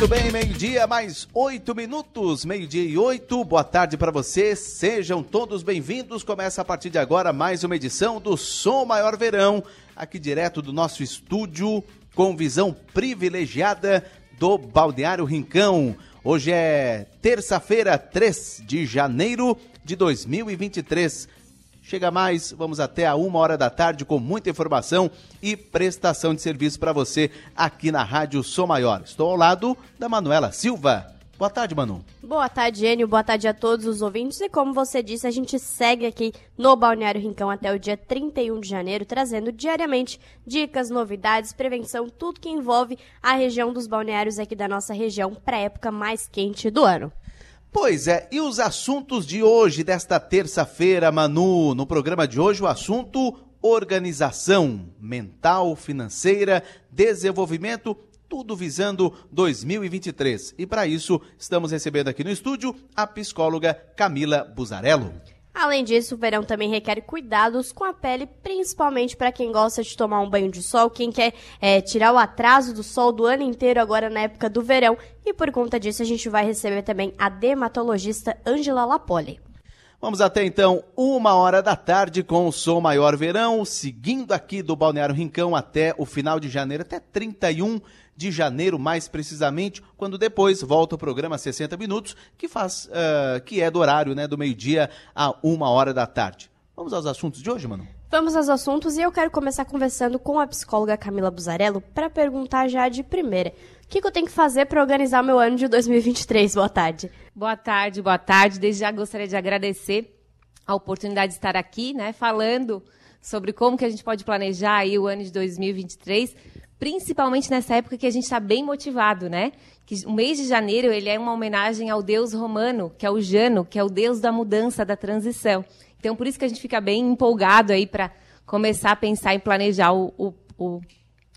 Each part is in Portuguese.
Muito bem, meio-dia, mais oito minutos, meio-dia e oito. Boa tarde para você, sejam todos bem-vindos. Começa a partir de agora mais uma edição do Som Maior Verão, aqui direto do nosso estúdio, com visão privilegiada do Balneário Rincão. Hoje é terça-feira, 3 de janeiro de 2023. Chega mais, vamos até a uma hora da tarde com muita informação e prestação de serviço para você aqui na Rádio Som Maior. Estou ao lado da Manuela Silva. Boa tarde, Manu. Boa tarde, Enio. Boa tarde a todos os ouvintes. E como você disse, a gente segue aqui no Balneário Rincão até o dia 31 de janeiro, trazendo diariamente dicas, novidades, prevenção, tudo que envolve a região dos balneários aqui da nossa região para a época mais quente do ano. Pois é, e os assuntos de hoje, desta terça-feira, Manu? No programa de hoje, o assunto organização mental, financeira, desenvolvimento, tudo visando 2023. E para isso, estamos recebendo aqui no estúdio a psicóloga Camila Buzarello. Além disso, o verão também requer cuidados com a pele, principalmente para quem gosta de tomar um banho de sol, quem quer é, tirar o atraso do sol do ano inteiro agora na época do verão. E por conta disso, a gente vai receber também a dermatologista Angela Lapoli. Vamos até então uma hora da tarde com o Som Maior Verão, seguindo aqui do Balneário Rincão até o final de janeiro, até 31 de janeiro, mais precisamente, quando depois volta o programa 60 Minutos, que faz, uh, que é do horário, né, do meio-dia a uma hora da tarde. Vamos aos assuntos de hoje, mano? Vamos aos assuntos e eu quero começar conversando com a psicóloga Camila Buzarello para perguntar já de primeira. O que, que eu tenho que fazer para organizar meu ano de 2023? Boa tarde. Boa tarde, boa tarde. Desde já gostaria de agradecer a oportunidade de estar aqui, né, falando sobre como que a gente pode planejar aí o ano de 2023 principalmente nessa época que a gente está bem motivado, né? Que o mês de janeiro ele é uma homenagem ao deus romano, que é o Jano, que é o deus da mudança, da transição. Então, por isso que a gente fica bem empolgado aí para começar a pensar em planejar o, o, o,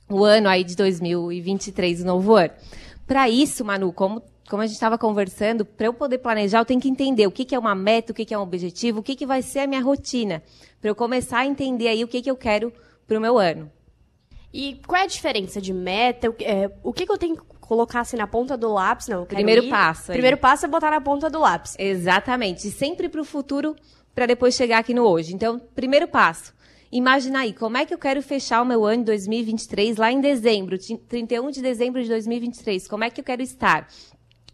o ano aí de 2023, o novo ano. Para isso, Manu, como como a gente estava conversando, para eu poder planejar, eu tenho que entender o que, que é uma meta, o que, que é um objetivo, o que, que vai ser a minha rotina, para eu começar a entender aí o que, que eu quero para o meu ano. E qual é a diferença de meta? É, o que, que eu tenho que colocar assim na ponta do lápis? Não, Primeiro ir. passo. Aí. Primeiro passo é botar na ponta do lápis. Exatamente. Sempre para o futuro, para depois chegar aqui no hoje. Então, primeiro passo. Imagina aí, como é que eu quero fechar o meu ano de 2023 lá em dezembro, 31 de dezembro de 2023? Como é que eu quero estar?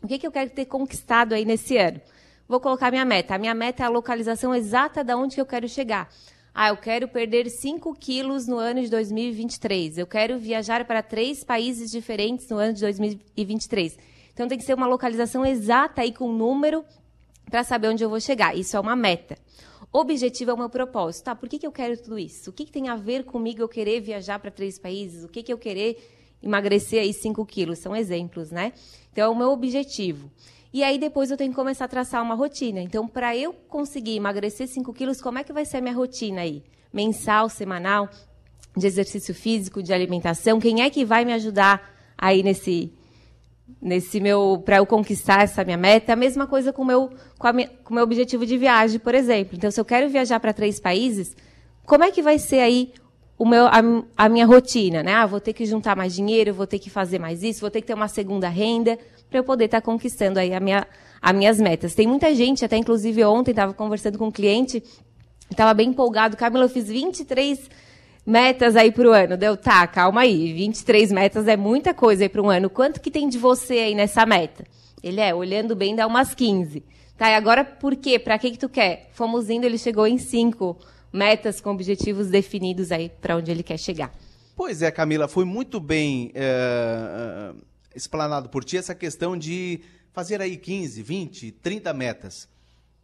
O que, que eu quero ter conquistado aí nesse ano? Vou colocar minha meta. A minha meta é a localização exata de onde que eu quero chegar. Ah, eu quero perder 5 quilos no ano de 2023. Eu quero viajar para três países diferentes no ano de 2023. Então tem que ser uma localização exata aí com número para saber onde eu vou chegar. Isso é uma meta. Objetivo é o meu propósito. Tá, por que, que eu quero tudo isso? O que, que tem a ver comigo eu querer viajar para três países? O que, que eu querer emagrecer aí 5 quilos? São exemplos, né? Então é o meu objetivo. E aí depois eu tenho que começar a traçar uma rotina. Então, para eu conseguir emagrecer 5 quilos, como é que vai ser a minha rotina aí? Mensal, semanal, de exercício físico, de alimentação? Quem é que vai me ajudar aí nesse nesse meu para eu conquistar essa minha meta? A mesma coisa com meu com o com meu objetivo de viagem, por exemplo. Então, se eu quero viajar para três países, como é que vai ser aí o meu, a, a minha rotina, né? Ah, vou ter que juntar mais dinheiro, vou ter que fazer mais isso, vou ter que ter uma segunda renda para eu poder estar tá conquistando aí a minha, as minhas metas. Tem muita gente, até inclusive ontem estava conversando com um cliente, estava bem empolgado. Camila, eu fiz 23 metas aí para o ano. Deu, tá, calma aí, 23 metas é muita coisa aí para um ano. Quanto que tem de você aí nessa meta? Ele é, olhando bem, dá umas 15. Tá, e agora por quê? Para que que tu quer? Fomos indo, ele chegou em 5 metas com objetivos definidos aí para onde ele quer chegar. Pois é, Camila, foi muito bem é, explanado por ti essa questão de fazer aí 15, 20, 30 metas.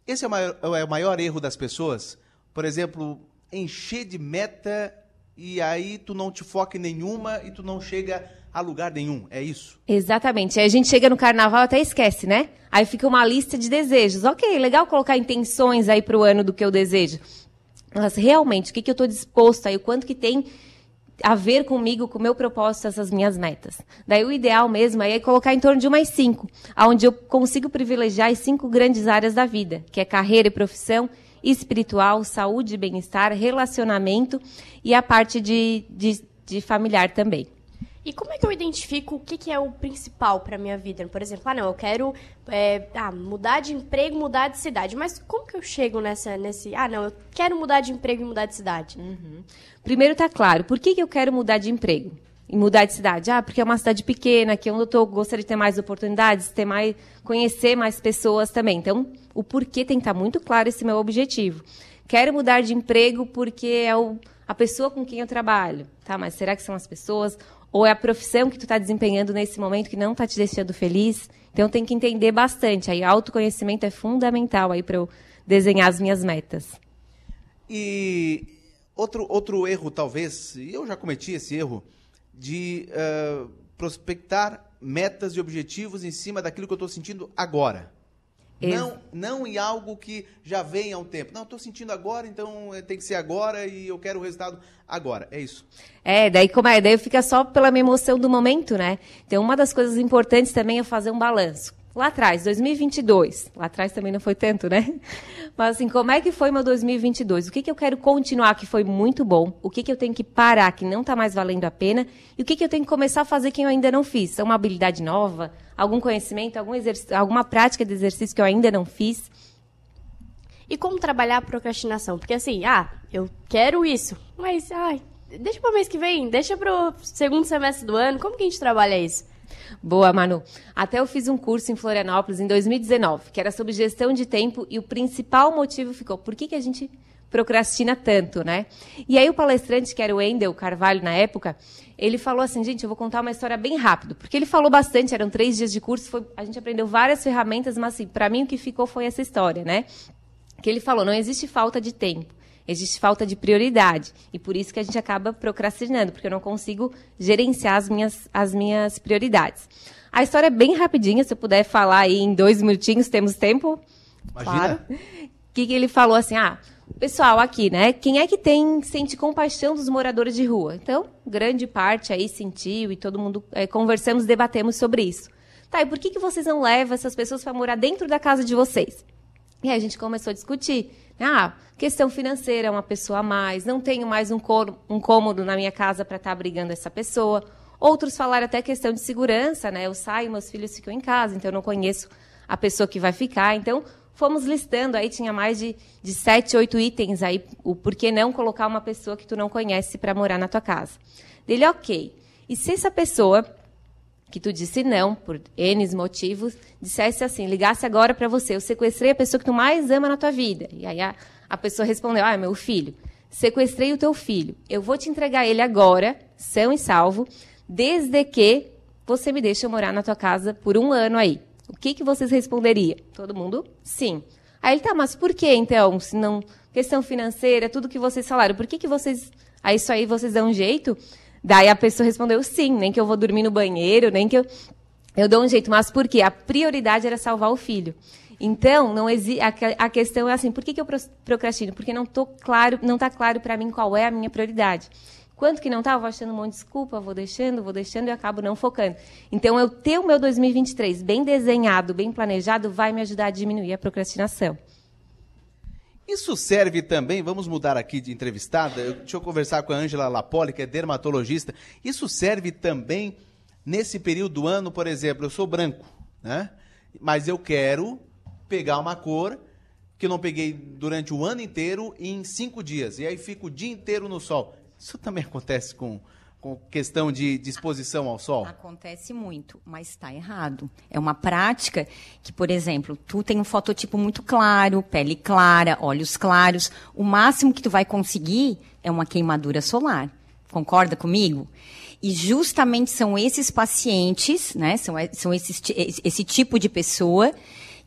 Esse é o maior, é o maior erro das pessoas? Por exemplo, encher de meta e aí tu não te foca em nenhuma e tu não chega a lugar nenhum, é isso? Exatamente. Aí a gente chega no carnaval até esquece, né? Aí fica uma lista de desejos. Ok, legal colocar intenções aí para o ano do que eu desejo. Mas realmente, o que, que eu estou disposto aí, o quanto que tem a ver comigo, com o meu propósito, essas minhas metas. Daí o ideal mesmo é colocar em torno de umas cinco, onde eu consigo privilegiar as cinco grandes áreas da vida, que é carreira e profissão, espiritual, saúde e bem-estar, relacionamento e a parte de, de, de familiar também. E como é que eu identifico o que, que é o principal para minha vida? Por exemplo, ah, não, eu quero é, ah, mudar de emprego, mudar de cidade. Mas como que eu chego nessa, nesse... Ah, não, eu quero mudar de emprego e mudar de cidade. Uhum. Primeiro tá claro, por que, que eu quero mudar de emprego? E mudar de cidade? Ah, porque é uma cidade pequena, que é onde eu tô, gostaria de ter mais oportunidades, ter mais, conhecer mais pessoas também. Então, o porquê tem que estar tá muito claro esse meu objetivo. Quero mudar de emprego porque é o, a pessoa com quem eu trabalho. Tá, mas será que são as pessoas? Ou é a profissão que tu está desempenhando nesse momento que não está te deixando feliz? Então tem que entender bastante. Aí autoconhecimento é fundamental aí para eu desenhar as minhas metas. E outro, outro erro, talvez, e eu já cometi esse erro, de uh, prospectar metas e objetivos em cima daquilo que eu estou sentindo agora. Não, não em algo que já vem há um tempo. Não, estou sentindo agora, então eh, tem que ser agora e eu quero o resultado agora. É isso. É, daí como é? Daí fica só pela minha emoção do momento, né? Então, uma das coisas importantes também é fazer um balanço. Lá atrás, 2022. Lá atrás também não foi tanto, né? Mas assim, como é que foi meu 2022? O que, que eu quero continuar que foi muito bom? O que, que eu tenho que parar que não está mais valendo a pena? E o que, que eu tenho que começar a fazer que eu ainda não fiz? É uma habilidade nova? Algum conhecimento? Algum alguma prática de exercício que eu ainda não fiz? E como trabalhar a procrastinação? Porque assim, ah, eu quero isso, mas ai, deixa para o mês que vem, deixa para o segundo semestre do ano. Como que a gente trabalha isso? Boa, Manu. Até eu fiz um curso em Florianópolis em 2019, que era sobre gestão de tempo, e o principal motivo ficou: por que, que a gente procrastina tanto, né? E aí o palestrante, que era o Wendel Carvalho na época, ele falou assim, gente, eu vou contar uma história bem rápido, porque ele falou bastante, eram três dias de curso, foi, a gente aprendeu várias ferramentas, mas assim, para mim o que ficou foi essa história, né? Que ele falou, não existe falta de tempo, Existe falta de prioridade. E por isso que a gente acaba procrastinando, porque eu não consigo gerenciar as minhas, as minhas prioridades. A história é bem rapidinha, se eu puder falar aí em dois minutinhos, temos tempo? Imagina. Claro. O que, que ele falou assim? Ah, pessoal aqui, né? Quem é que tem sente compaixão dos moradores de rua? Então, grande parte aí sentiu e todo mundo é, conversamos, debatemos sobre isso. Tá, e por que, que vocês não levam essas pessoas para morar dentro da casa de vocês? E aí a gente começou a discutir. Ah, questão financeira, uma pessoa a mais, não tenho mais um, um cômodo na minha casa para estar tá abrigando essa pessoa. Outros falaram até questão de segurança, né? Eu saio, meus filhos ficam em casa, então eu não conheço a pessoa que vai ficar. Então, fomos listando, aí tinha mais de, de sete, oito itens aí, o porquê não colocar uma pessoa que tu não conhece para morar na tua casa. Dele, ok. E se essa pessoa que tu disse não, por N motivos, dissesse assim, ligasse agora para você, eu sequestrei a pessoa que tu mais ama na tua vida. E aí a, a pessoa respondeu, ah, meu filho, sequestrei o teu filho, eu vou te entregar ele agora, são e salvo, desde que você me deixe morar na tua casa por um ano aí. O que, que vocês responderiam? Todo mundo, sim. Aí ele, tá, mas por que então? Se não, questão financeira, tudo que vocês falaram, por que, que vocês, aí isso aí vocês dão um jeito? Daí a pessoa respondeu sim, nem que eu vou dormir no banheiro, nem que eu. Eu dou um jeito, mas por quê? A prioridade era salvar o filho. Então, não exi a, questão é assim, por que, que eu procrastino? Porque não tô claro, não está claro para mim qual é a minha prioridade. Quanto que não está, eu vou achando um monte de desculpa, vou deixando, vou deixando e acabo não focando. Então, eu ter o meu 2023 bem desenhado, bem planejado, vai me ajudar a diminuir a procrastinação. Isso serve também, vamos mudar aqui de entrevistada, deixa eu conversar com a Ângela Lapoli, que é dermatologista. Isso serve também nesse período do ano, por exemplo, eu sou branco, né? Mas eu quero pegar uma cor que eu não peguei durante o ano inteiro em cinco dias. E aí fico o dia inteiro no sol. Isso também acontece com, com questão de, de exposição ao sol? Acontece muito, mas está errado. É uma prática que, por exemplo, tu tem um fototipo muito claro, pele clara, olhos claros. O máximo que tu vai conseguir é uma queimadura solar. Concorda comigo? E justamente são esses pacientes, né? São, são esses, esse tipo de pessoa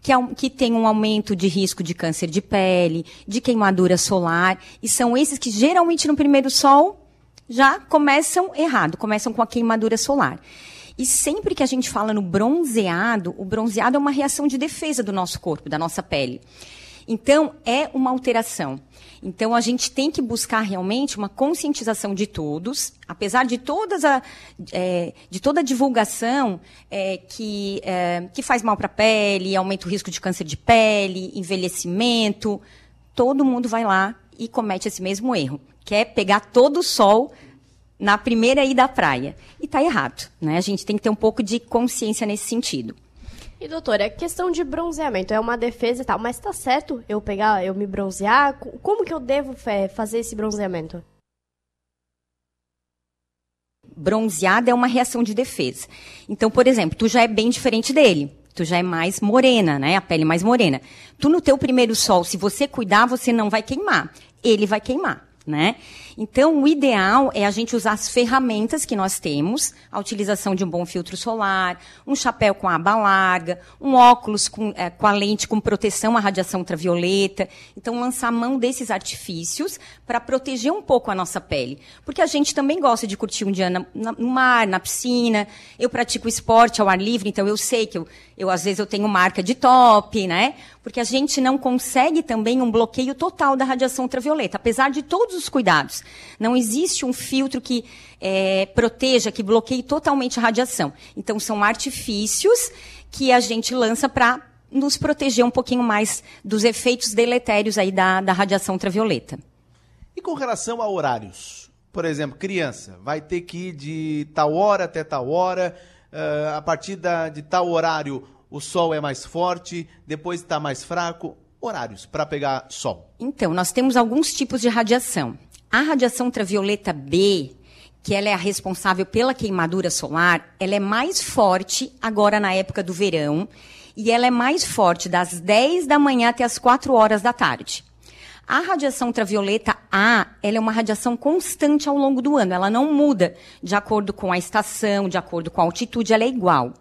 que, que tem um aumento de risco de câncer de pele, de queimadura solar, e são esses que geralmente no primeiro sol já começam errado, começam com a queimadura solar. E sempre que a gente fala no bronzeado, o bronzeado é uma reação de defesa do nosso corpo, da nossa pele. Então, é uma alteração. Então, a gente tem que buscar realmente uma conscientização de todos, apesar de, todas a, é, de toda a divulgação é, que, é, que faz mal para a pele, aumenta o risco de câncer de pele, envelhecimento, todo mundo vai lá e comete esse mesmo erro, que é pegar todo o sol na primeira ida à praia. E está errado, né? A gente tem que ter um pouco de consciência nesse sentido. E doutora, questão de bronzeamento é uma defesa e tal, mas tá certo eu pegar, eu me bronzear? Como que eu devo fazer esse bronzeamento? Bronzeada é uma reação de defesa. Então, por exemplo, tu já é bem diferente dele. Tu já é mais morena, né? A pele mais morena. Tu no teu primeiro sol, se você cuidar, você não vai queimar. Ele vai queimar né? Então, o ideal é a gente usar as ferramentas que nós temos, a utilização de um bom filtro solar, um chapéu com aba larga, um óculos com, é, com a lente com proteção à radiação ultravioleta. Então, lançar mão desses artifícios para proteger um pouco a nossa pele. Porque a gente também gosta de curtir um dia na, na, no mar, na piscina. Eu pratico esporte ao ar livre, então eu sei que eu, eu às vezes eu tenho marca de top, né? Porque a gente não consegue também um bloqueio total da radiação ultravioleta, apesar de todos os cuidados. Não existe um filtro que é, proteja, que bloqueie totalmente a radiação. Então, são artifícios que a gente lança para nos proteger um pouquinho mais dos efeitos deletérios aí da, da radiação ultravioleta. E com relação a horários? Por exemplo, criança vai ter que ir de tal hora até tal hora, uh, a partir da, de tal horário o sol é mais forte, depois está mais fraco. Horários para pegar sol. Então, nós temos alguns tipos de radiação. A radiação ultravioleta B, que ela é a responsável pela queimadura solar, ela é mais forte agora na época do verão e ela é mais forte das 10 da manhã até as 4 horas da tarde. A radiação ultravioleta A, ela é uma radiação constante ao longo do ano, ela não muda de acordo com a estação, de acordo com a altitude, ela é igual.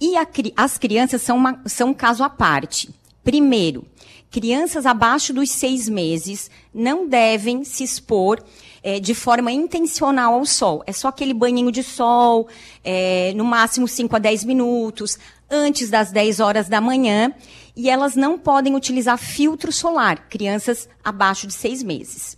E a, as crianças são, uma, são um caso à parte. Primeiro, crianças abaixo dos seis meses não devem se expor é, de forma intencional ao sol. É só aquele banhinho de sol, é, no máximo 5 a 10 minutos, antes das 10 horas da manhã. E elas não podem utilizar filtro solar, crianças abaixo de seis meses.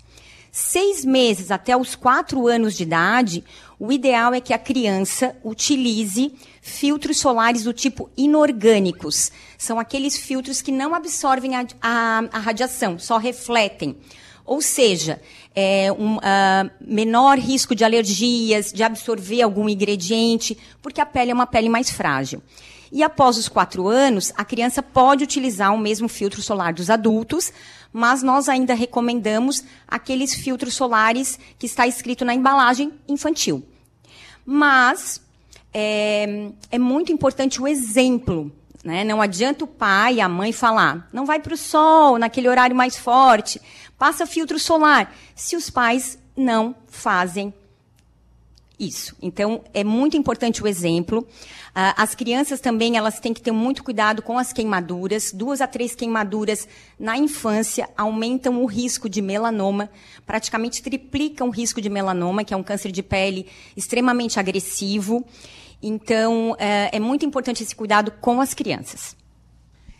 Seis meses até os quatro anos de idade, o ideal é que a criança utilize filtros solares do tipo inorgânicos. São aqueles filtros que não absorvem a, a, a radiação, só refletem. Ou seja, é um uh, menor risco de alergias, de absorver algum ingrediente, porque a pele é uma pele mais frágil. E após os quatro anos, a criança pode utilizar o mesmo filtro solar dos adultos, mas nós ainda recomendamos aqueles filtros solares que está escrito na embalagem infantil. Mas é, é muito importante o exemplo. Né? Não adianta o pai e a mãe falar, não vai para o sol naquele horário mais forte, passa filtro solar, se os pais não fazem isso. Então, é muito importante o exemplo. Ah, as crianças também, elas têm que ter muito cuidado com as queimaduras. Duas a três queimaduras na infância aumentam o risco de melanoma, praticamente triplicam o risco de melanoma, que é um câncer de pele extremamente agressivo. Então, é, é muito importante esse cuidado com as crianças.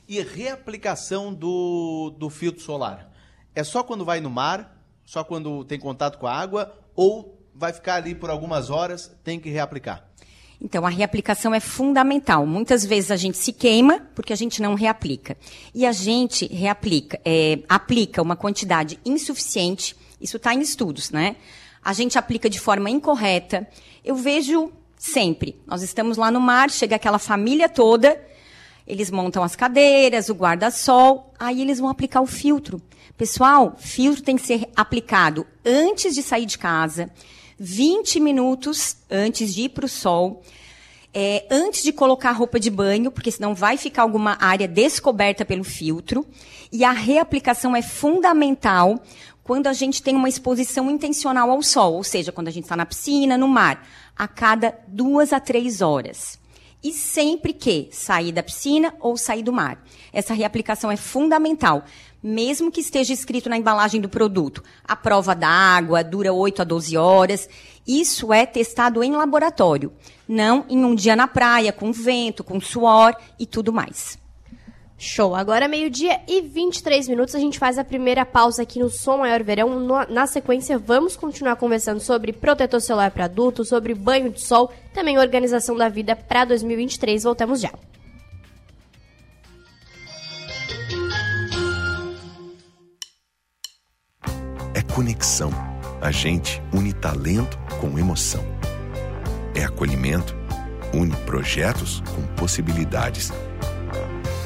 E reaplicação do, do filtro solar? É só quando vai no mar? Só quando tem contato com a água? Ou vai ficar ali por algumas horas, tem que reaplicar. Então, a reaplicação é fundamental. Muitas vezes a gente se queima porque a gente não reaplica. E a gente reaplica, é, aplica uma quantidade insuficiente, isso está em estudos, né? A gente aplica de forma incorreta. Eu vejo sempre, nós estamos lá no mar, chega aquela família toda, eles montam as cadeiras, o guarda-sol, aí eles vão aplicar o filtro. Pessoal, filtro tem que ser aplicado antes de sair de casa, 20 minutos antes de ir para o sol, é, antes de colocar a roupa de banho, porque senão vai ficar alguma área descoberta pelo filtro. E a reaplicação é fundamental quando a gente tem uma exposição intencional ao sol, ou seja, quando a gente está na piscina, no mar, a cada duas a três horas. E sempre que sair da piscina ou sair do mar. Essa reaplicação é fundamental mesmo que esteja escrito na embalagem do produto, a prova da água dura 8 a 12 horas. Isso é testado em laboratório, não em um dia na praia, com vento, com suor e tudo mais. Show! Agora meio-dia e 23 minutos, a gente faz a primeira pausa aqui no Som Maior Verão. Na sequência, vamos continuar conversando sobre protetor solar para adultos, sobre banho de sol, também organização da vida para 2023. Voltamos já. conexão. A gente une talento com emoção. É acolhimento, une projetos com possibilidades.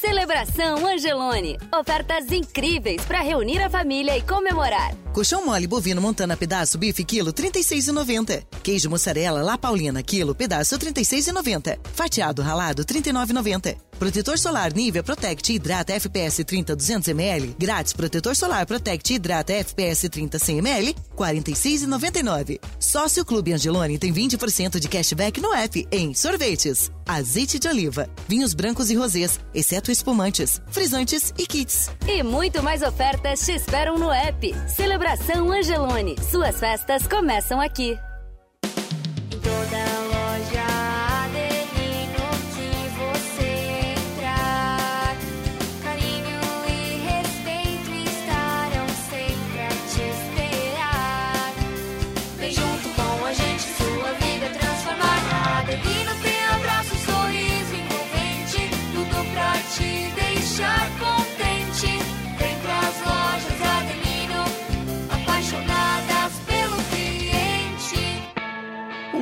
Celebração Angelone. Ofertas incríveis para reunir a família e comemorar. Colchão mole bovino montana pedaço bife quilo 36,90. Queijo mussarela La Paulina quilo pedaço 36,90. Fatiado ralado 39,90. Protetor solar Nivea Protect Hidrata FPS 30 200 ml. Grátis protetor solar Protect Hidrata FPS 30 100 ml. 46,99. Sócio Clube Angelone tem 20% de cashback no app em sorvetes, azeite de oliva, vinhos brancos e rosés, exceto espumantes, frisantes e kits. E muito mais ofertas te esperam no app. Celebração Angelone. Suas festas começam aqui.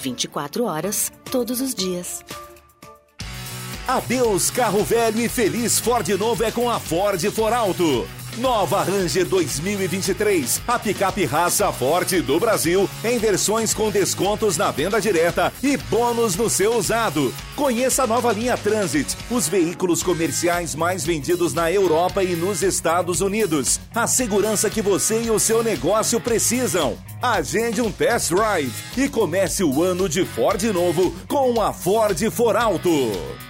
24 horas, todos os dias. Adeus carro velho e feliz Ford novo é com a Ford For Alto. Nova Ranger 2023, a picape raça forte do Brasil, em versões com descontos na venda direta e bônus no seu usado. Conheça a nova linha Transit, os veículos comerciais mais vendidos na Europa e nos Estados Unidos. A segurança que você e o seu negócio precisam. Agende um test drive e comece o ano de Ford novo com a Ford For Alto.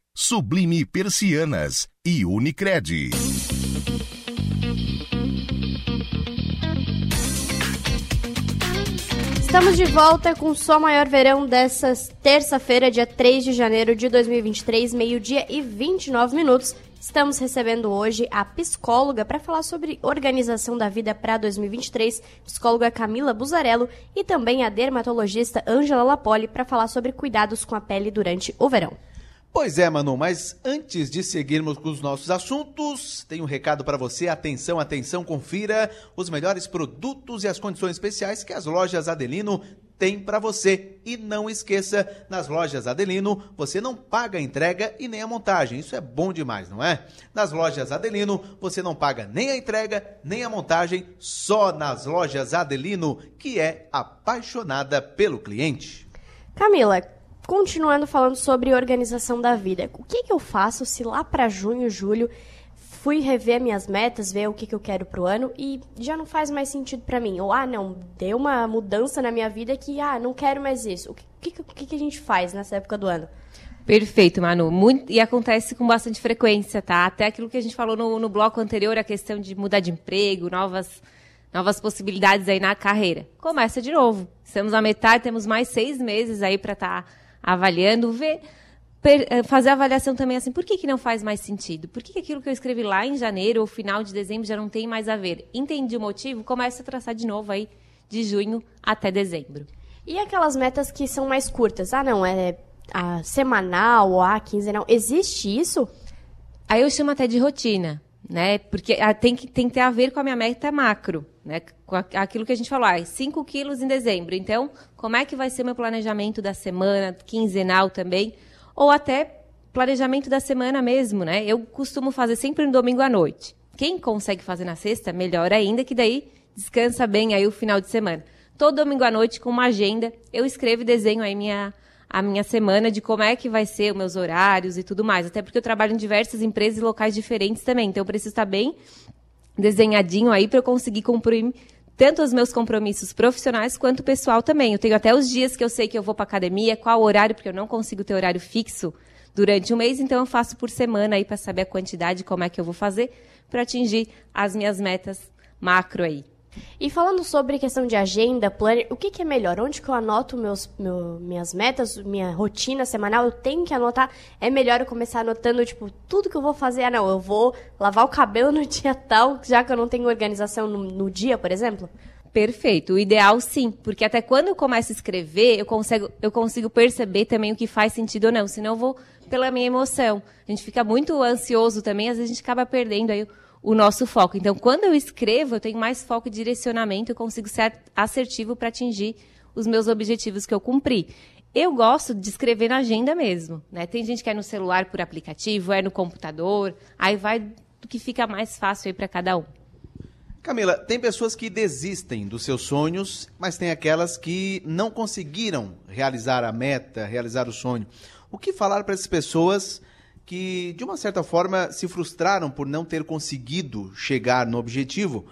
Sublime Persianas e Unicred. Estamos de volta com o Só Maior Verão dessa terça-feira, dia 3 de janeiro de 2023, meio-dia e 29 minutos. Estamos recebendo hoje a psicóloga para falar sobre organização da vida para 2023, psicóloga Camila Buzarello, e também a dermatologista Ângela Lapoli para falar sobre cuidados com a pele durante o verão. Pois é, Manu, mas antes de seguirmos com os nossos assuntos, tem um recado para você. Atenção, atenção, confira os melhores produtos e as condições especiais que as lojas Adelino têm para você. E não esqueça, nas lojas Adelino, você não paga a entrega e nem a montagem. Isso é bom demais, não é? Nas lojas Adelino, você não paga nem a entrega, nem a montagem, só nas lojas Adelino, que é apaixonada pelo cliente. Camila, continuando falando sobre organização da vida, o que, que eu faço se lá para junho, julho, fui rever minhas metas, ver o que, que eu quero pro ano e já não faz mais sentido para mim? Ou, ah, não, deu uma mudança na minha vida que, ah, não quero mais isso. O que, que, que, a gente faz nessa época do ano? Perfeito, Manu. Muito, e acontece com bastante frequência, tá? Até aquilo que a gente falou no, no bloco anterior, a questão de mudar de emprego, novas, novas possibilidades aí na carreira. Começa de novo. Estamos na metade, temos mais seis meses aí para estar tá avaliando, ver, eh, fazer a avaliação também assim, por que, que não faz mais sentido? Por que, que aquilo que eu escrevi lá em janeiro ou final de dezembro já não tem mais a ver? Entendi o motivo, começa a traçar de novo aí de junho até dezembro. E aquelas metas que são mais curtas? Ah, não, é a semanal ou a quinzenal. Existe isso? Aí eu chamo até de rotina, né? Porque ah, tem que, tem que ter a ver com a minha meta macro, né? Com aquilo que a gente falou, ah, 5 quilos em dezembro. Então, como é que vai ser meu planejamento da semana, quinzenal também? Ou até planejamento da semana mesmo, né? Eu costumo fazer sempre no domingo à noite. Quem consegue fazer na sexta, melhor ainda, que daí descansa bem aí o final de semana. Todo domingo à noite, com uma agenda, eu escrevo e desenho aí minha, a minha semana de como é que vai ser os meus horários e tudo mais. Até porque eu trabalho em diversas empresas e locais diferentes também. Então, eu preciso estar bem desenhadinho aí para eu conseguir cumprir tanto os meus compromissos profissionais quanto pessoal também. Eu tenho até os dias que eu sei que eu vou para academia, qual horário, porque eu não consigo ter horário fixo durante um mês, então eu faço por semana aí para saber a quantidade, como é que eu vou fazer para atingir as minhas metas macro aí. E falando sobre questão de agenda, planner, o que, que é melhor? Onde que eu anoto meus, meu, minhas metas, minha rotina semanal? Eu tenho que anotar? É melhor eu começar anotando, tipo, tudo que eu vou fazer? Ah, não, eu vou lavar o cabelo no dia tal, já que eu não tenho organização no, no dia, por exemplo? Perfeito. O ideal, sim. Porque até quando eu começo a escrever, eu consigo, eu consigo perceber também o que faz sentido ou não. Senão eu vou pela minha emoção. A gente fica muito ansioso também, às vezes a gente acaba perdendo aí o nosso foco. Então, quando eu escrevo, eu tenho mais foco e direcionamento, eu consigo ser assertivo para atingir os meus objetivos que eu cumpri. Eu gosto de escrever na agenda mesmo, né? Tem gente que é no celular por aplicativo, é no computador, aí vai do que fica mais fácil aí para cada um. Camila, tem pessoas que desistem dos seus sonhos, mas tem aquelas que não conseguiram realizar a meta, realizar o sonho. O que falar para essas pessoas que, de uma certa forma, se frustraram por não ter conseguido chegar no objetivo.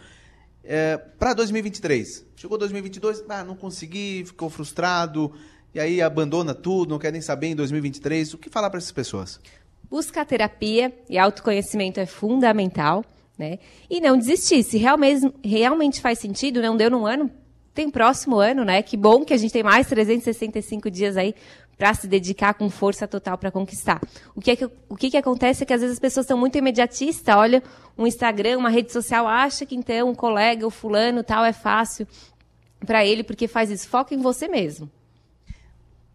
É, para 2023, chegou 2022, ah, não consegui, ficou frustrado, e aí abandona tudo, não quer nem saber em 2023. O que falar para essas pessoas? Buscar terapia e autoconhecimento é fundamental, né? E não desistir. Se realmente, realmente faz sentido, não deu num ano, tem próximo ano, né? Que bom que a gente tem mais 365 dias aí para se dedicar com força total para conquistar. O que, é que, o que, que acontece é que às vezes as pessoas são muito imediatistas, olha um Instagram, uma rede social, acha que então um colega, o fulano, tal, é fácil para ele porque faz isso. Foca em você mesmo.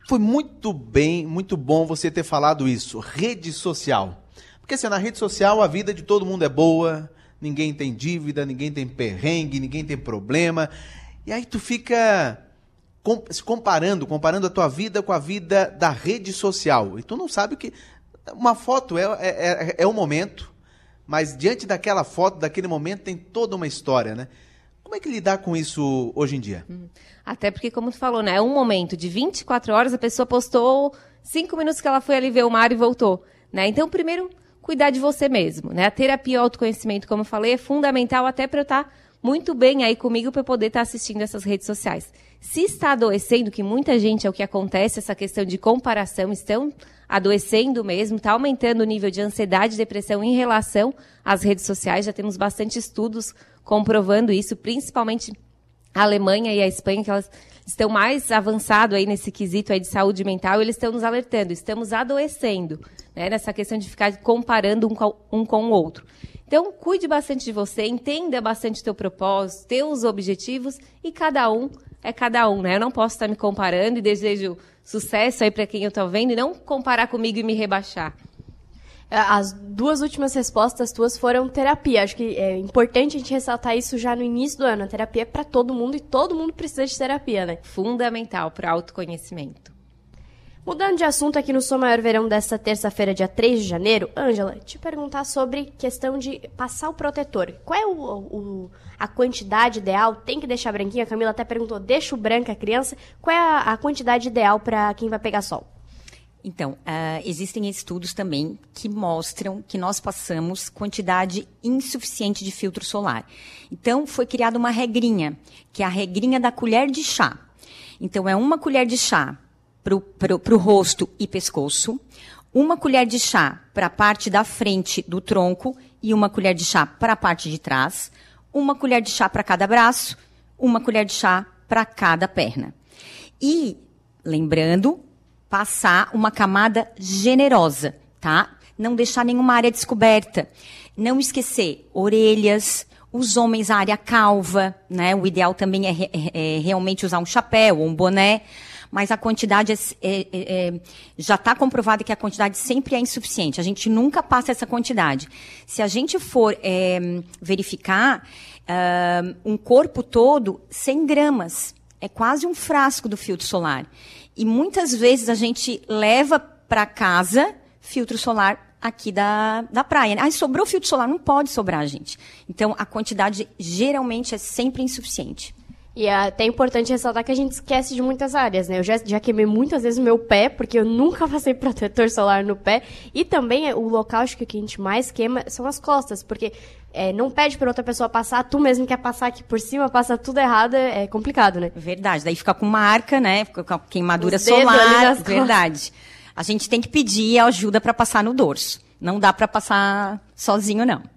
Foi muito bem, muito bom você ter falado isso. Rede social. Porque assim, na rede social a vida de todo mundo é boa, ninguém tem dívida, ninguém tem perrengue, ninguém tem problema. E aí tu fica se comparando, comparando a tua vida com a vida da rede social. E tu não sabe o que. Uma foto é, é, é, é um momento, mas diante daquela foto, daquele momento, tem toda uma história, né? Como é que lidar com isso hoje em dia? Até porque, como tu falou, né? É um momento de 24 horas, a pessoa postou cinco minutos que ela foi ali ver o mar e voltou. Né? Então, primeiro, cuidar de você mesmo. Né? A terapia e o autoconhecimento, como eu falei, é fundamental até para eu estar muito bem aí comigo para poder estar assistindo essas redes sociais. Se está adoecendo, que muita gente é o que acontece, essa questão de comparação, estão adoecendo mesmo, está aumentando o nível de ansiedade e depressão em relação às redes sociais. Já temos bastante estudos comprovando isso, principalmente a Alemanha e a Espanha, que elas estão mais avançado aí nesse quesito aí de saúde mental, eles estão nos alertando, estamos adoecendo, né, nessa questão de ficar comparando um com, um com o outro. Então, cuide bastante de você, entenda bastante o teu propósito, teus objetivos e cada um é cada um, né? Eu não posso estar me comparando e desejo sucesso aí para quem eu tô vendo e não comparar comigo e me rebaixar. As duas últimas respostas tuas foram terapia. Acho que é importante a gente ressaltar isso já no início do ano. A terapia é para todo mundo e todo mundo precisa de terapia, né? Fundamental para autoconhecimento. Mudando de assunto aqui no Sou Maior Verão desta terça-feira, dia 3 de janeiro, Ângela, te perguntar sobre questão de passar o protetor. Qual é o, o- a quantidade ideal? Tem que deixar branquinho? A Camila até perguntou, deixa o branco a criança. Qual é a, a quantidade ideal para quem vai pegar sol? Então, ah, existem estudos também que mostram que nós passamos quantidade insuficiente de filtro solar. Então, foi criada uma regrinha, que é a regrinha da colher de chá. Então, é uma colher de chá para o rosto e pescoço, uma colher de chá para a parte da frente do tronco e uma colher de chá para a parte de trás, uma colher de chá para cada braço, uma colher de chá para cada perna. E, lembrando, passar uma camada generosa, tá? Não deixar nenhuma área descoberta. Não esquecer orelhas, os homens a área calva, né? O ideal também é, re- é realmente usar um chapéu ou um boné. Mas a quantidade é- é- é- é- já está comprovado que a quantidade sempre é insuficiente. A gente nunca passa essa quantidade. Se a gente for é, verificar ah, um corpo todo, 100 gramas é quase um frasco do filtro solar. E muitas vezes a gente leva para casa filtro solar aqui da, da praia. Ah, sobrou filtro solar? Não pode sobrar, gente. Então, a quantidade geralmente é sempre insuficiente. E é até importante ressaltar que a gente esquece de muitas áreas, né? Eu já, já queimei muitas vezes o meu pé, porque eu nunca passei protetor solar no pé. E também é, o local, acho que o que a gente mais queima são as costas, porque é, não pede para outra pessoa passar, tu mesmo quer passar aqui por cima, passa tudo errado, é, é complicado, né? Verdade. Daí fica com marca, né? Fica com queimadura solar. Verdade. A gente tem que pedir ajuda para passar no dorso. Não dá para passar sozinho, não.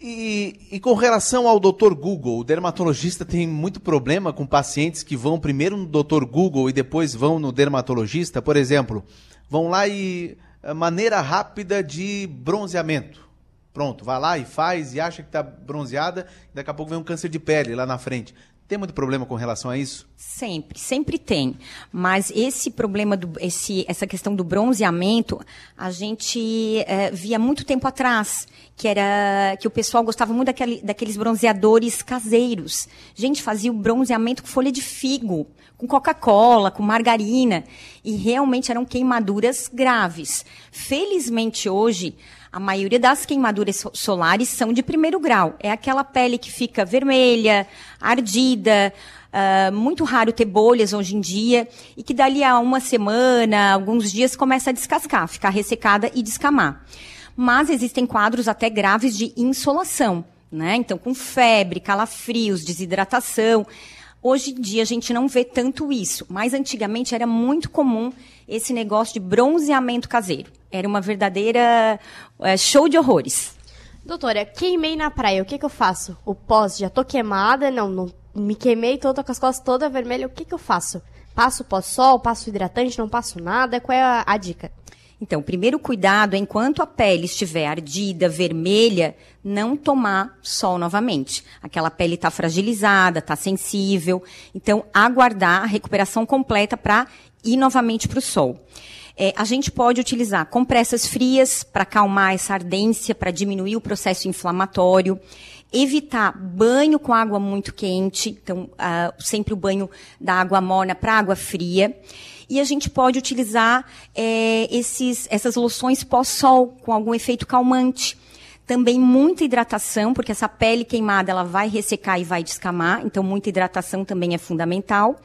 E, e com relação ao Dr. Google, o dermatologista tem muito problema com pacientes que vão primeiro no Dr. Google e depois vão no dermatologista, por exemplo, vão lá e eh, maneira rápida de bronzeamento. Pronto, vai lá e faz e acha que está bronzeada, e daqui a pouco vem um câncer de pele lá na frente. Tem muito problema com relação a isso? Sempre, sempre tem. Mas esse problema, do, esse, essa questão do bronzeamento, a gente eh, via muito tempo atrás, que era que o pessoal gostava muito daquele, daqueles bronzeadores caseiros. Gente, fazia o bronzeamento com folha de figo, com Coca-Cola, com margarina, e realmente eram queimaduras graves. Felizmente hoje, a maioria das queimaduras so- solares são de primeiro grau. É aquela pele que fica vermelha, ardida, ah, muito raro ter bolhas hoje em dia, e que dali a uma semana, alguns dias, começa a descascar, ficar ressecada e descamar. Mas existem quadros até graves de insolação, né? Então, com febre, calafrios, desidratação. Hoje em dia a gente não vê tanto isso, mas antigamente era muito comum esse negócio de bronzeamento caseiro. Era uma verdadeira eh, show de horrores. Doutora, queimei na praia, o que, que eu faço? O pós, já tô queimada, não, não, me queimei, tô com as costas toda vermelha, o que que eu faço? Passo pós-sol, passo hidratante, não passo nada? Qual é a, a dica? Então, primeiro cuidado é enquanto a pele estiver ardida, vermelha, não tomar sol novamente. Aquela pele está fragilizada, está sensível. Então, aguardar a recuperação completa para ir novamente para o sol. É, a gente pode utilizar compressas frias para acalmar essa ardência, para diminuir o processo inflamatório. Evitar banho com água muito quente, então ah, sempre o banho da água morna para água fria. E a gente pode utilizar é, esses, essas loções pós-sol com algum efeito calmante. Também muita hidratação, porque essa pele queimada ela vai ressecar e vai descamar, então muita hidratação também é fundamental.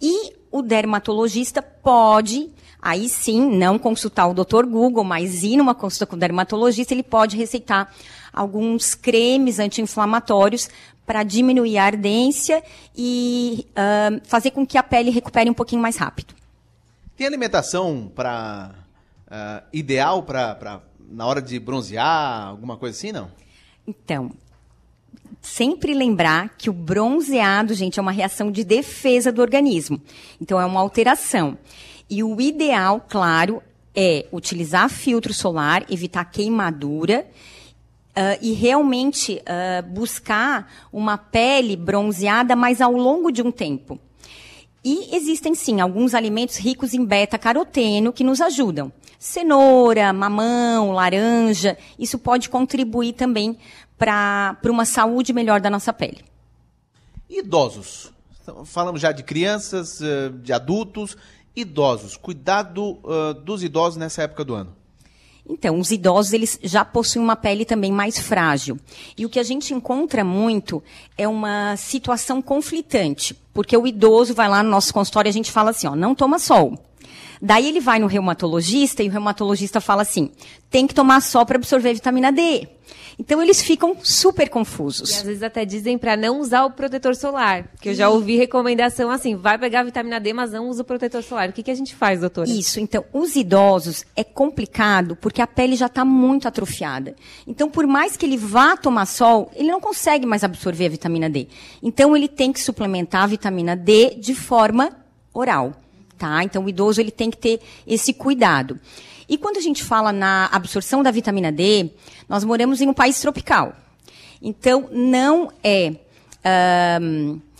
E o dermatologista pode, aí sim, não consultar o Dr. Google, mas ir numa consulta com o dermatologista, ele pode receitar alguns cremes anti-inflamatórios para diminuir a ardência e uh, fazer com que a pele recupere um pouquinho mais rápido. Tem alimentação para ideal para na hora de bronzear, alguma coisa assim, não? Então, sempre lembrar que o bronzeado, gente, é uma reação de defesa do organismo. Então, é uma alteração. E o ideal, claro, é utilizar filtro solar, evitar queimadura Uh, e realmente uh, buscar uma pele bronzeada, mas ao longo de um tempo. E existem sim alguns alimentos ricos em beta-caroteno que nos ajudam. Cenoura, mamão, laranja, isso pode contribuir também para uma saúde melhor da nossa pele. Idosos. Falamos já de crianças, eh, de adultos, idosos. Cuidado uh, dos idosos nessa época do ano. Então, os idosos, eles já possuem uma pele também mais frágil. E o que a gente encontra muito é uma situação conflitante. Porque o idoso vai lá no nosso consultório e a gente fala assim, ó, não toma sol. Daí ele vai no reumatologista e o reumatologista fala assim, tem que tomar sol para absorver vitamina D. Então eles ficam super confusos. E às vezes até dizem para não usar o protetor solar. Que eu já ouvi recomendação assim, vai pegar vitamina D, mas não usa o protetor solar. O que, que a gente faz, doutora? Isso, então, os idosos é complicado porque a pele já está muito atrofiada. Então, por mais que ele vá tomar sol, ele não consegue mais absorver a vitamina D. Então, ele tem que suplementar a vitamina D de forma oral. Tá? Então, o idoso ele tem que ter esse cuidado. E quando a gente fala na absorção da vitamina D, nós moramos em um país tropical. Então, não é.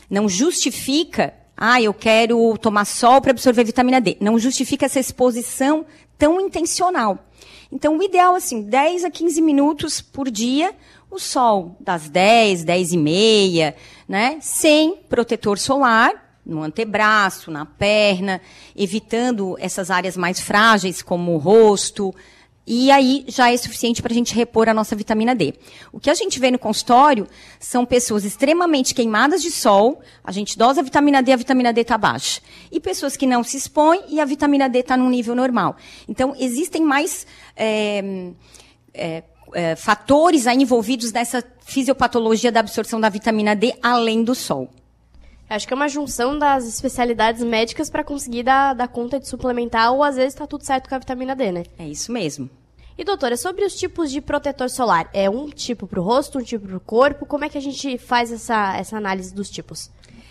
Não justifica. Ah, eu quero tomar sol para absorver vitamina D. Não justifica essa exposição tão intencional. Então, o ideal, assim, 10 a 15 minutos por dia, o sol das 10, 10 e meia, né? Sem protetor solar, no antebraço, na perna, evitando essas áreas mais frágeis, como o rosto. E aí já é suficiente para a gente repor a nossa vitamina D. O que a gente vê no consultório são pessoas extremamente queimadas de sol, a gente dosa a vitamina D, a vitamina D está baixa. E pessoas que não se expõem e a vitamina D está num nível normal. Então, existem mais é, é, é, fatores aí envolvidos nessa fisiopatologia da absorção da vitamina D além do sol. Acho que é uma junção das especialidades médicas para conseguir dar, dar conta de suplementar, ou às vezes está tudo certo com a vitamina D, né? É isso mesmo. E doutora, sobre os tipos de protetor solar, é um tipo para o rosto, um tipo para o corpo? Como é que a gente faz essa, essa análise dos tipos?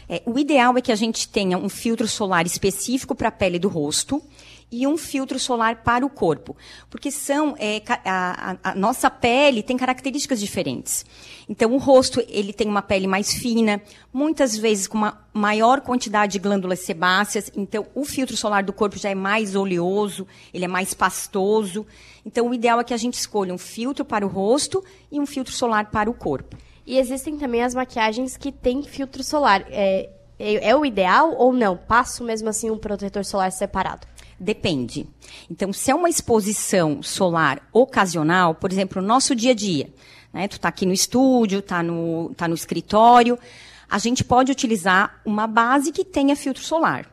É, o ideal é que a gente tenha um filtro solar específico para a pele do rosto e um filtro solar para o corpo, porque são é, a, a, a, nossa pele tem características diferentes. Então, o rosto ele tem uma pele mais fina, muitas vezes com uma maior quantidade de glândulas sebáceas. Então, o filtro solar do corpo já é mais oleoso, ele é mais pastoso. Então, o ideal é que a gente escolha um filtro para o rosto e um filtro solar para o corpo. E existem também as maquiagens que têm filtro solar. É, é, é o ideal ou não? Passo mesmo assim um protetor solar separado? Depende. Então, se é uma exposição solar ocasional, por exemplo, no nosso dia a dia, né? Tu está aqui no estúdio, está no, tá no escritório, a gente pode utilizar uma base que tenha filtro solar.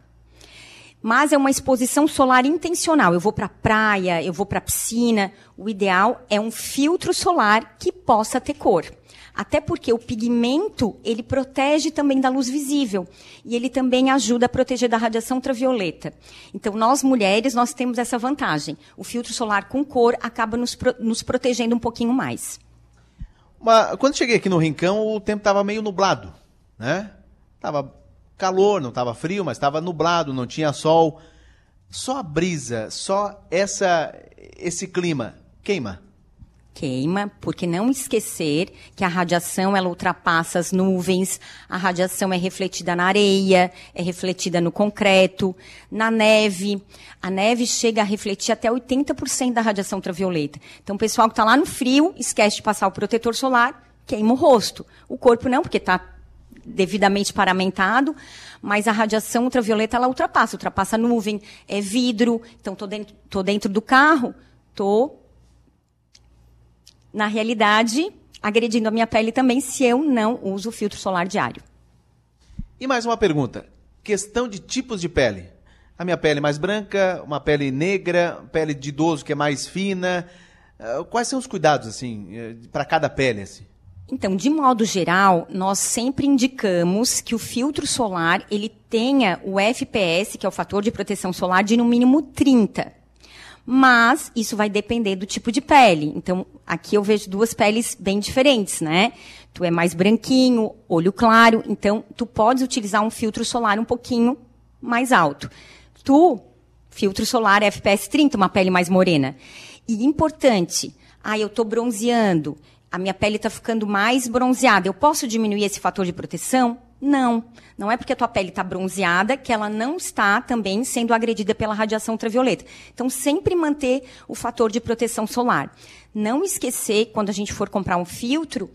Mas é uma exposição solar intencional. Eu vou para a praia, eu vou para a piscina. O ideal é um filtro solar que possa ter cor. Até porque o pigmento, ele protege também da luz visível. E ele também ajuda a proteger da radiação ultravioleta. Então, nós mulheres, nós temos essa vantagem. O filtro solar com cor acaba nos, nos protegendo um pouquinho mais. Quando cheguei aqui no Rincão, o tempo estava meio nublado, né? Tava calor, não tava frio, mas estava nublado, não tinha sol. Só a brisa, só essa esse clima queima. Queima, porque não esquecer que a radiação ela ultrapassa as nuvens, a radiação é refletida na areia, é refletida no concreto, na neve. A neve chega a refletir até 80% da radiação ultravioleta. Então, o pessoal que está lá no frio esquece de passar o protetor solar, queima o rosto. O corpo não, porque está devidamente paramentado, mas a radiação ultravioleta ela ultrapassa, ultrapassa a nuvem, é vidro. Então, tô dentro, tô dentro do carro, tô na realidade agredindo a minha pele também se eu não uso filtro solar diário. E mais uma pergunta. Questão de tipos de pele. A minha pele é mais branca, uma pele negra, pele de idoso que é mais fina. Ah, Quais são os cuidados, assim, para cada pele, assim? Então, de modo geral, nós sempre indicamos que o filtro solar ele tenha o FPS, que é o fator de proteção solar, de no mínimo 30. Mas isso vai depender do tipo de pele. Então, aqui eu vejo duas peles bem diferentes, né? Tu é mais branquinho, olho claro, então tu podes utilizar um filtro solar um pouquinho mais alto. Tu, filtro solar FPS 30, uma pele mais morena. E importante, ah, eu tô bronzeando, a minha pele está ficando mais bronzeada. Eu posso diminuir esse fator de proteção? Não. Não é porque a tua pele está bronzeada que ela não está também sendo agredida pela radiação ultravioleta. Então, sempre manter o fator de proteção solar. Não esquecer, quando a gente for comprar um filtro,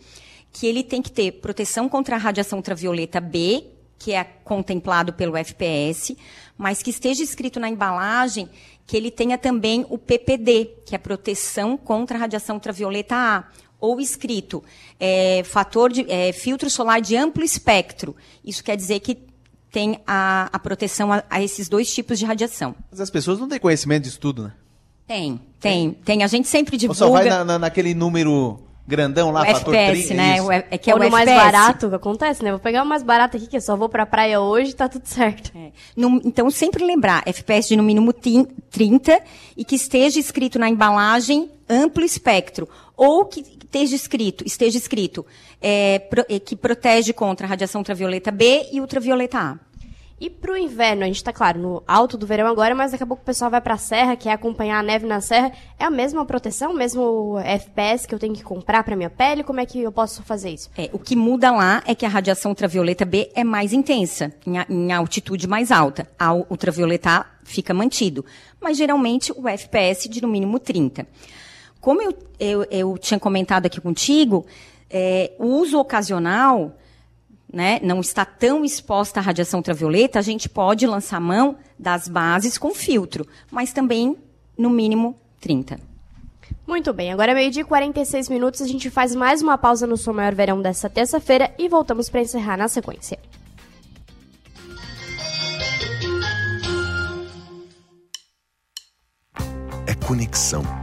que ele tem que ter proteção contra a radiação ultravioleta B, que é contemplado pelo FPS, mas que esteja escrito na embalagem que ele tenha também o PPD, que é proteção contra a radiação ultravioleta A ou escrito é, fator de é, filtro solar de amplo espectro. Isso quer dizer que tem a, a proteção a, a, esses dois tipos de radiação. Mas as pessoas não têm conhecimento disso tudo, né? Tem, tem, tem. A gente sempre divulga. Ou só vai na, na, naquele número grandão lá, o fator FPS, 30, né? isso. O, é que é Ou o mais barato, que acontece, né? Vou pegar o mais barato aqui, que eu só vou pra praia hoje e tá tudo certo. No- então, sempre lembrar, FPS de no mínimo tin- 30 e que esteja escrito na embalagem amplo espectro. Ou que esteja escrito, esteja escrito é, pro- é, que protege contra a radiação ultravioleta B e ultravioleta A. E pro inverno, a gente tá, claro, no alto do verão agora, mas daqui a pouco o pessoal vai pra serra, quer acompanhar a neve na serra. É a mesma proteção, o mesmo FPS que eu tenho que comprar pra minha pele? Como é que eu posso fazer isso? É, o que muda lá é que a radiação ultravioleta B é mais intensa, em, a- em altitude mais alta. A ultravioleta A fica mantido. Mas geralmente o FPS de no mínimo 30. Como eu, eu, eu tinha comentado aqui contigo, é, o uso ocasional né, não está tão exposta à radiação ultravioleta, a gente pode lançar mão das bases com filtro, mas também no mínimo 30. Muito bem, agora é meio-dia e 46 minutos, a gente faz mais uma pausa no Som Maior Verão dessa terça-feira e voltamos pra encerrar na sequência. É conexão.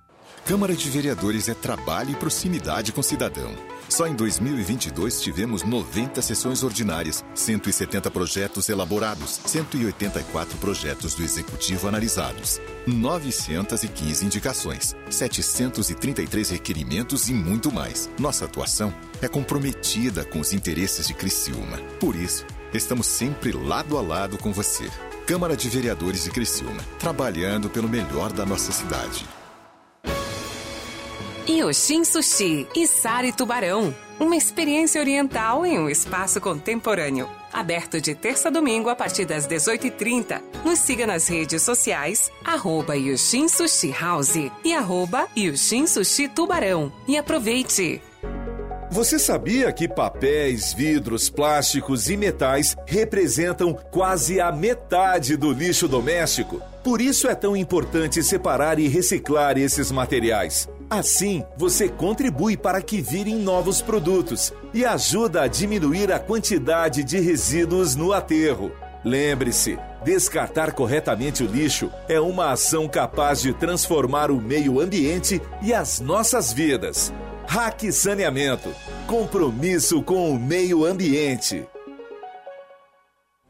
Câmara de Vereadores é trabalho e proximidade com o cidadão. Só em 2022 tivemos 90 sessões ordinárias, 170 projetos elaborados, 184 projetos do Executivo analisados, 915 indicações, 733 requerimentos e muito mais. Nossa atuação é comprometida com os interesses de Criciúma. Por isso, estamos sempre lado a lado com você. Câmara de Vereadores de Criciúma, trabalhando pelo melhor da nossa cidade. Yoshin Sushi e Sari Tubarão. Uma experiência oriental em um espaço contemporâneo. Aberto de terça a domingo a partir das 18h30. Nos siga nas redes sociais, arroba Yoshin Sushi House e arroba Yoshin Sushi Tubarão. E aproveite! Você sabia que papéis, vidros, plásticos e metais representam quase a metade do lixo doméstico? Por isso é tão importante separar e reciclar esses materiais. Assim, você contribui para que virem novos produtos e ajuda a diminuir a quantidade de resíduos no aterro. Lembre-se, Descartar corretamente o lixo é uma ação capaz de transformar o meio ambiente e as nossas vidas. Hack Saneamento. Compromisso com o meio ambiente.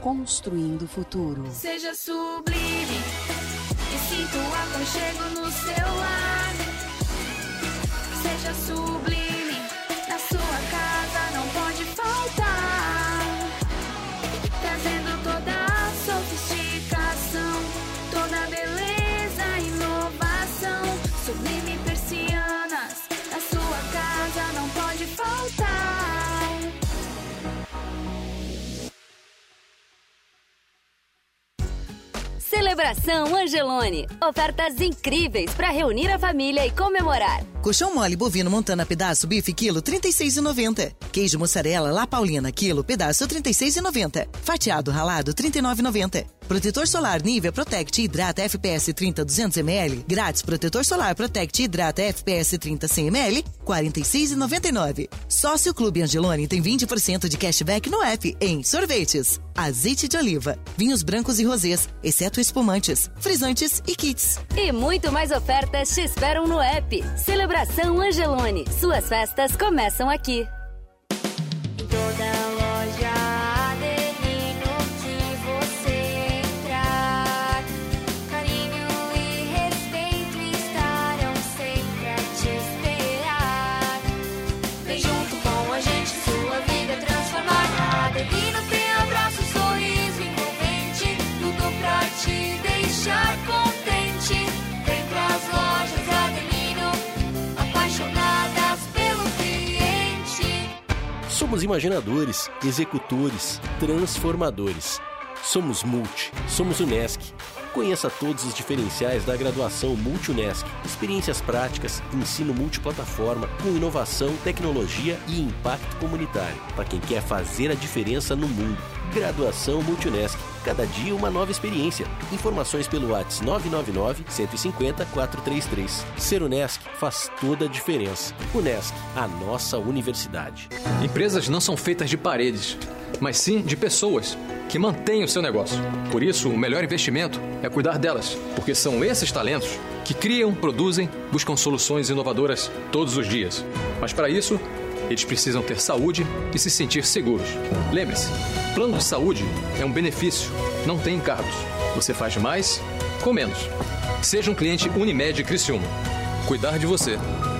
construindo o futuro. Seja sublime e sinta o aconchego no seu lar. Seja sublime, na sua casa Celebração Angelone. Ofertas incríveis para reunir a família e comemorar. Colchão mole bovino montana pedaço bife quilo 36,90. Queijo mussarela La Paulina quilo pedaço 36,90. Fatiado ralado 39,90. Protetor solar Nivea Protect Hidrata FPS 30 200 ml. Grátis protetor solar Protect Hidrata FPS 30 100 ml 46,99. Sócio Clube Angelone tem 20% de cashback no app em sorvetes, azeite de oliva, vinhos brancos e rosés, exceto espumantes, frisantes e kits. E muito mais ofertas te esperam no app. Celebração Angelone. Suas festas começam aqui. Toda Somos imaginadores, executores, transformadores. Somos Multi, somos Unesc. Conheça todos os diferenciais da graduação Multi-Unesc. Experiências práticas, ensino multiplataforma, com inovação, tecnologia e impacto comunitário. Para quem quer fazer a diferença no mundo. Graduação Multi-Unesc. Cada dia uma nova experiência. Informações pelo WhatsApp 999 150 433. Ser Unesc faz toda a diferença. Unesc, a nossa universidade. Empresas não são feitas de paredes, mas sim de pessoas que mantêm o seu negócio. Por isso, o melhor investimento é cuidar delas, porque são esses talentos que criam, produzem, buscam soluções inovadoras todos os dias. Mas para isso, eles precisam ter saúde e se sentir seguros. Lembre-se, plano de saúde é um benefício, não tem encargos. Você faz mais com menos. Seja um cliente Unimed Criciúma. Cuidar de você.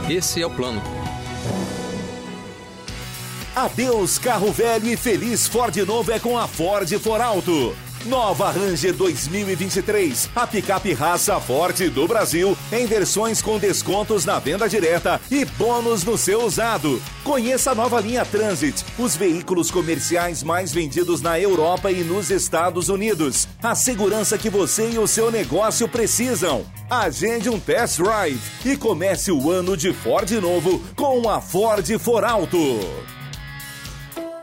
Esse é o plano. Adeus carro velho e feliz Ford novo é com a Ford For Alto. Nova Ranger 2023, a picape raça forte do Brasil, em versões com descontos na venda direta e bônus no seu usado. Conheça a nova linha Transit, os veículos comerciais mais vendidos na Europa e nos Estados Unidos. A segurança que você e o seu negócio precisam. Agende um test drive e comece o ano de Ford novo com a Ford For Alto.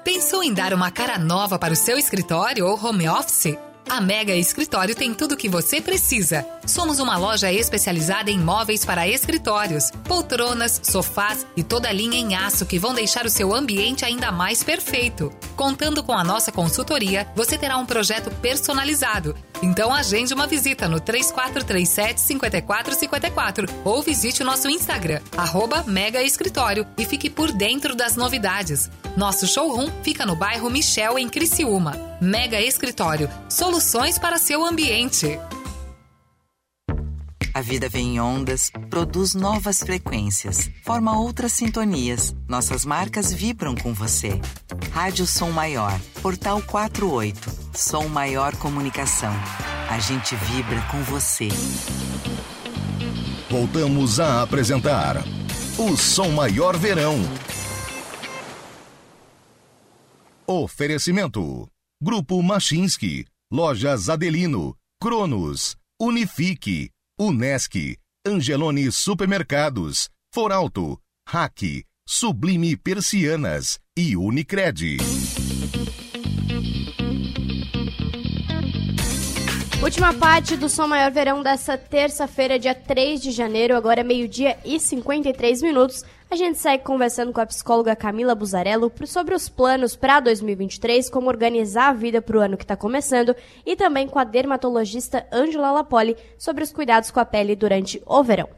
Pensou em dar uma cara nova para o seu escritório ou home office? A Mega Escritório tem tudo o que você precisa. Somos uma loja especializada em móveis para escritórios, poltronas, sofás e toda linha em aço que vão deixar o seu ambiente ainda mais perfeito. Contando com a nossa consultoria, você terá um projeto personalizado. Então agende uma visita no 3437 5454 ou visite o nosso Instagram, arroba Mega Escritório e fique por dentro das novidades. Nosso showroom fica no bairro Michel, em Criciúma. Mega Escritório, soluções para seu ambiente. A vida vem em ondas, produz novas frequências, forma outras sintonias. Nossas marcas vibram com você. Rádio Som Maior, Portal 48, Som Maior Comunicação. A gente vibra com você. Voltamos a apresentar o Som Maior Verão. Oferecimento: Grupo Machinski, Lojas Adelino, Cronos, Unifique, Unesc, Angelone Supermercados, Foralto, Hack, Sublime Persianas e Unicred. Última parte do Som Maior Verão dessa terça-feira, dia 3 de janeiro, agora é meio-dia e 53 minutos. A gente segue conversando com a psicóloga Camila Buzarello sobre os planos para 2023, como organizar a vida para o ano que está começando, e também com a dermatologista Ângela Lapoli sobre os cuidados com a pele durante o verão.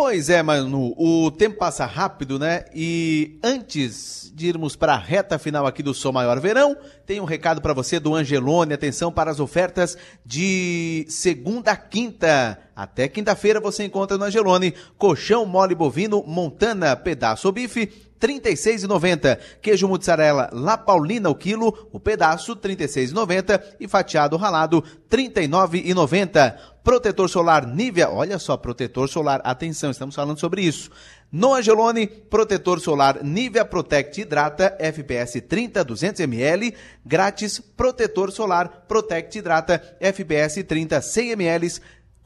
Pois é, Manu, o tempo passa rápido, né? E antes de irmos para a reta final aqui do Som Maior Verão, tem um recado para você do Angelone. Atenção para as ofertas de segunda a quinta. Até quinta-feira você encontra no Angelone colchão mole bovino Montana pedaço ou bife 36,90. Queijo mozzarella La Paulina o quilo, o pedaço 36,90 e fatiado ralado 39,90. Protetor solar Nivea, olha só, protetor solar, atenção, estamos falando sobre isso. No Angelone, protetor solar Nivea Protect Hidrata FPS 30 200 ml, grátis protetor solar Protect Hidrata FPS 30 100 ml.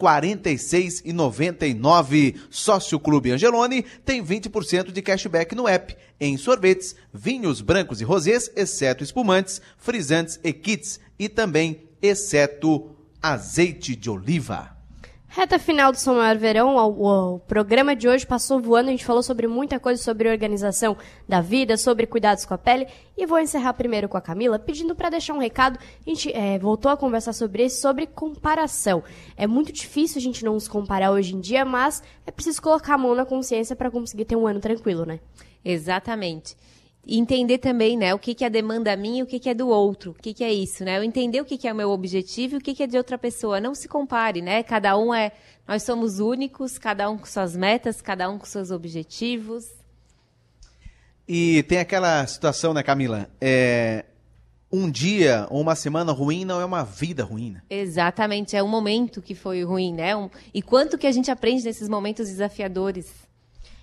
R$ 46,99. Sócio Clube Angelone tem 20% de cashback no app em sorvetes, vinhos brancos e rosés, exceto espumantes, frisantes e kits e também exceto azeite de oliva. Reta final do São Maior Verão, o, programa de hoje passou voando, a gente falou sobre muita coisa sobre organização da vida, sobre cuidados com a pele, e vou encerrar primeiro com a Camila, pedindo para deixar um recado, a gente é, voltou a conversar sobre isso, sobre comparação. É muito difícil a gente não se comparar hoje em dia, mas é preciso colocar a mão na consciência para conseguir ter um ano tranquilo, né? Exatamente. E entender também, né, o que, que é demanda minha e o que, que é do outro. O que, que é isso, né? Eu entender o que, que é o meu objetivo e o que, que é de outra pessoa. Não se compare, né? Cada um é. Nós somos únicos, cada um com suas metas, cada um com seus objetivos. E tem aquela situação, né, Camila? É, um dia ou uma semana ruim não é uma vida ruim. né? Exatamente, é um momento que foi ruim, né? Um- e quanto que a gente aprende nesses momentos desafiadores.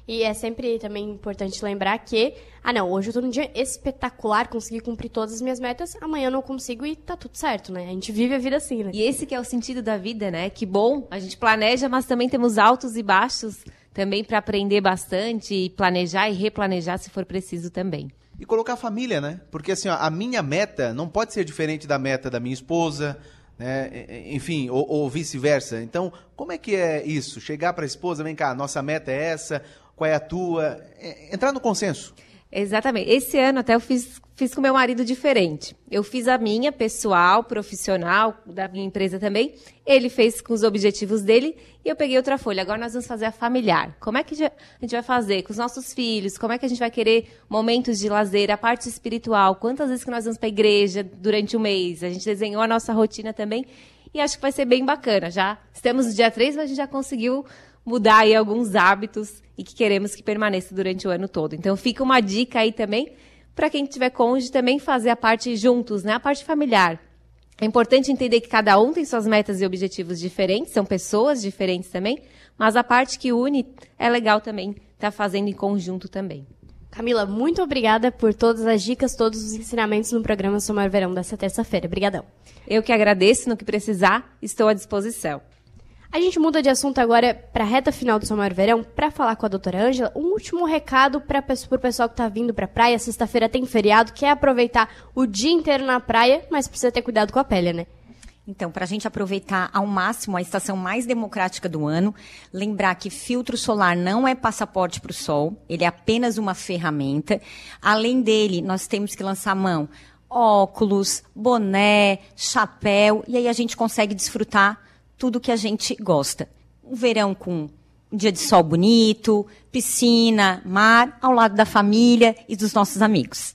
E é sempre também importante lembrar que, ah não, hoje eu tô num dia espetacular, consegui cumprir todas as minhas metas, amanhã eu não consigo e tá tudo certo, né? A gente vive a vida assim, né? E esse que é o sentido da vida, né? Que bom, a gente planeja, mas também temos altos e baixos também para aprender bastante e planejar e replanejar se for preciso também. E colocar a família, né? Porque assim, ó, a minha meta não pode ser diferente da meta da minha esposa, né? Enfim, ou, ou vice-versa. Então, como é que é isso? Chegar para a esposa, vem cá, nossa meta é essa, qual é a tua? É, Entrar no consenso. Exatamente. Esse ano até eu fiz, fiz com meu marido diferente. Eu fiz a minha pessoal, profissional, da minha empresa também. Ele fez com os objetivos dele e eu peguei outra folha. Agora nós vamos fazer a familiar. Como é que a gente vai fazer com os nossos filhos? Como é que a gente vai querer momentos de lazer, a parte espiritual? Quantas vezes que nós vamos para a igreja durante o mês? A gente desenhou a nossa rotina também e acho que vai ser bem bacana. Já estamos no dia 3, mas a gente já conseguiu mudar aí alguns hábitos e que queremos que permaneça durante o ano todo. Então fica uma dica aí também para quem tiver cônjuge também fazer a parte juntos, né? A parte familiar. É importante entender que cada um tem suas metas e objetivos diferentes, são pessoas diferentes também, mas a parte que une é legal também estar fazendo em conjunto também. Camila, muito obrigada por todas as dicas, todos os ensinamentos no programa Somar Verão dessa terça-feira. Obrigadão. Eu que agradeço, no que precisar, estou à disposição. A gente muda de assunto agora para a reta final do Somar Verão para falar com a doutora Ângela. Um último recado para o pessoal que está vindo para a praia. Sexta-feira tem feriado, quer aproveitar o dia inteiro na praia, mas precisa ter cuidado com a pele, né? Então, para a gente aproveitar ao máximo a estação mais democrática do ano, lembrar que filtro solar não é passaporte para o sol, ele é apenas uma ferramenta. Além dele, nós temos que lançar mão óculos, boné, chapéu, e aí a gente consegue desfrutar tudo que a gente gosta. Um verão com um dia de sol bonito, piscina, mar, ao lado da família e dos nossos amigos.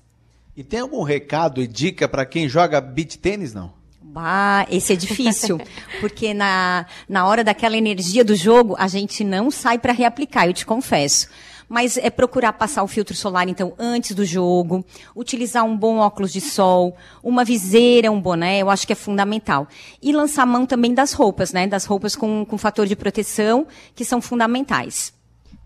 E tem algum recado e dica para quem joga beach tênis, não? Bah, esse é difícil, porque na, na hora daquela energia do jogo, a gente não sai para reaplicar, eu te confesso. Mas é procurar passar o filtro solar, então, antes do jogo, utilizar um bom óculos de sol, uma viseira, um boné, eu acho que é fundamental. E lançar mão também das roupas, né? Das roupas com, com fator de proteção, que são fundamentais.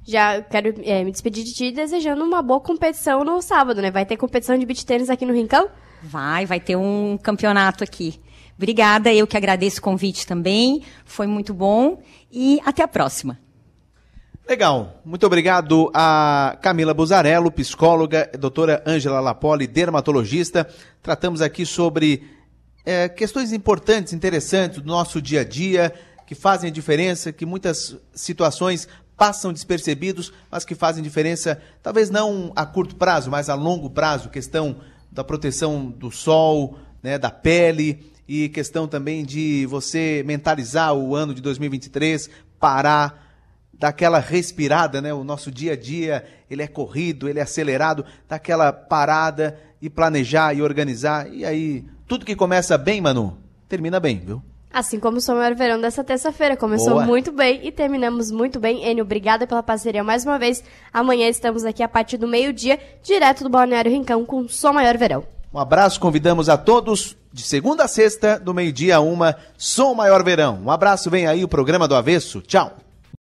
Já quero é, me despedir de ti desejando uma boa competição no sábado, né? Vai ter competição de beach tênis aqui no Rincão? Vai, vai ter um campeonato aqui. Obrigada, eu que agradeço o convite também. Foi muito bom e até a próxima. Legal. Muito obrigado a Camila Buzarello, psicóloga, doutora Ângela Lapoli, dermatologista. Tratamos aqui sobre é, questões importantes, interessantes do nosso dia a dia, que fazem a diferença, que muitas situações passam despercebidos, mas que fazem diferença, talvez não a curto prazo, mas a longo prazo, questão da proteção do sol, né, da pele e questão também de você mentalizar o ano de 2023, parar, dar aquela respirada, né? O nosso dia a dia, ele é corrido, ele é acelerado, dar aquela parada e planejar e organizar. E aí, tudo que começa bem, Manu, termina bem, viu? Assim como o Som Maior Verão dessa terça-feira. Começou Boa. muito bem e terminamos muito bem. Enio, obrigada pela parceria mais uma vez. Amanhã estamos aqui a partir do meio-dia, direto do Balneário Rincão, com o Som Maior Verão. Um abraço, convidamos a todos de segunda a sexta, do meio-dia a uma, Som Maior Verão. Um abraço, vem aí o programa do Avesso. Tchau.